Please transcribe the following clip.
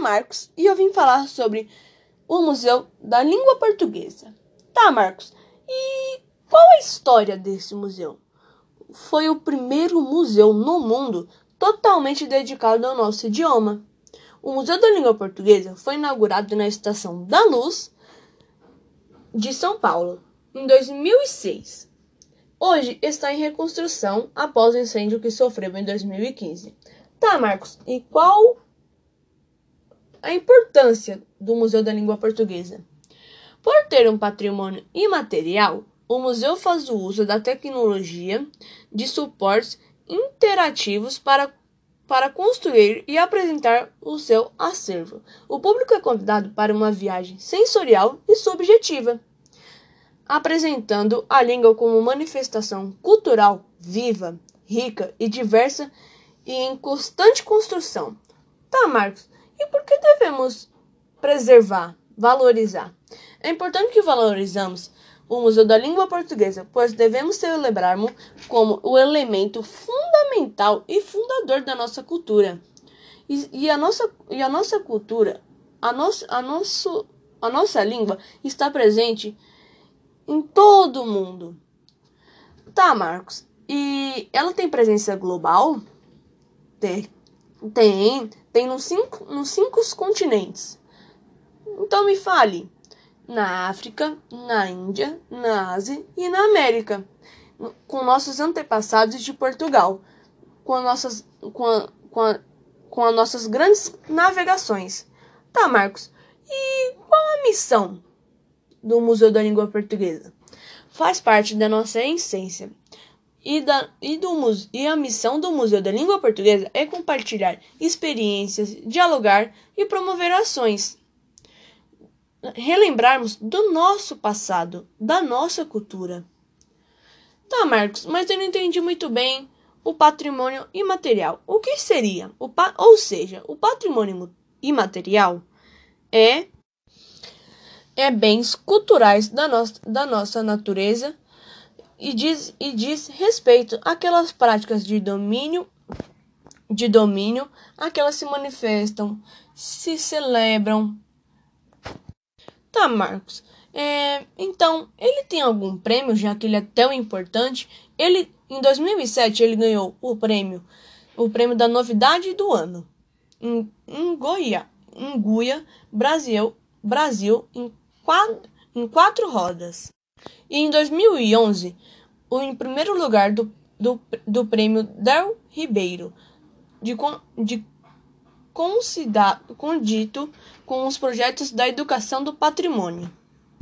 Marcos e eu vim falar sobre o Museu da Língua Portuguesa. Tá, Marcos, e qual a história desse museu? Foi o primeiro museu no mundo totalmente dedicado ao nosso idioma. O Museu da Língua Portuguesa foi inaugurado na Estação da Luz de São Paulo em 2006. Hoje está em reconstrução após o incêndio que sofreu em 2015. Tá, Marcos, e qual a importância do Museu da Língua Portuguesa? Por ter um patrimônio imaterial, o museu faz o uso da tecnologia de suportes interativos para, para construir e apresentar o seu acervo. O público é convidado para uma viagem sensorial e subjetiva, apresentando a língua como manifestação cultural viva, rica e diversa e em constante construção. Tá, Marcos, e por que devemos preservar, valorizar? É importante que valorizamos o Museu da Língua Portuguesa, pois devemos celebrá-lo como o elemento fundamental e fundador da nossa cultura. E, e, a, nossa, e a nossa cultura, a, nosso, a, nosso, a nossa língua está presente em todo o mundo. Tá, Marcos. E ela tem presença global? Tem. Tem. Tem nos cinco, nos cinco continentes. Então me fale na África, na Índia, na Ásia e na América, com nossos antepassados de Portugal, com, nossas, com, a, com, a, com as nossas grandes navegações. Tá, Marcos, e qual a missão do Museu da Língua Portuguesa? Faz parte da nossa essência. E, da, e, do, e a missão do Museu da Língua Portuguesa é compartilhar experiências, dialogar e promover ações relembrarmos do nosso passado, da nossa cultura. Tá, Marcos, mas eu não entendi muito bem o patrimônio imaterial. O que seria? O pa ou seja, o patrimônio imaterial é é bens culturais da, no da nossa natureza e diz, e diz respeito àquelas práticas de domínio de domínio, aquelas se manifestam, se celebram, Tá, Marcos. É, então, ele tem algum prêmio, já que ele é tão importante? Ele, em 2007, ele ganhou o prêmio, o prêmio da novidade do ano, em, em Goiás, em Guia, Brasil, Brasil, em quatro, em quatro rodas. E em 2011, o em primeiro lugar do, do, do prêmio Del Ribeiro, de, de condito com os projetos da educação do patrimônio.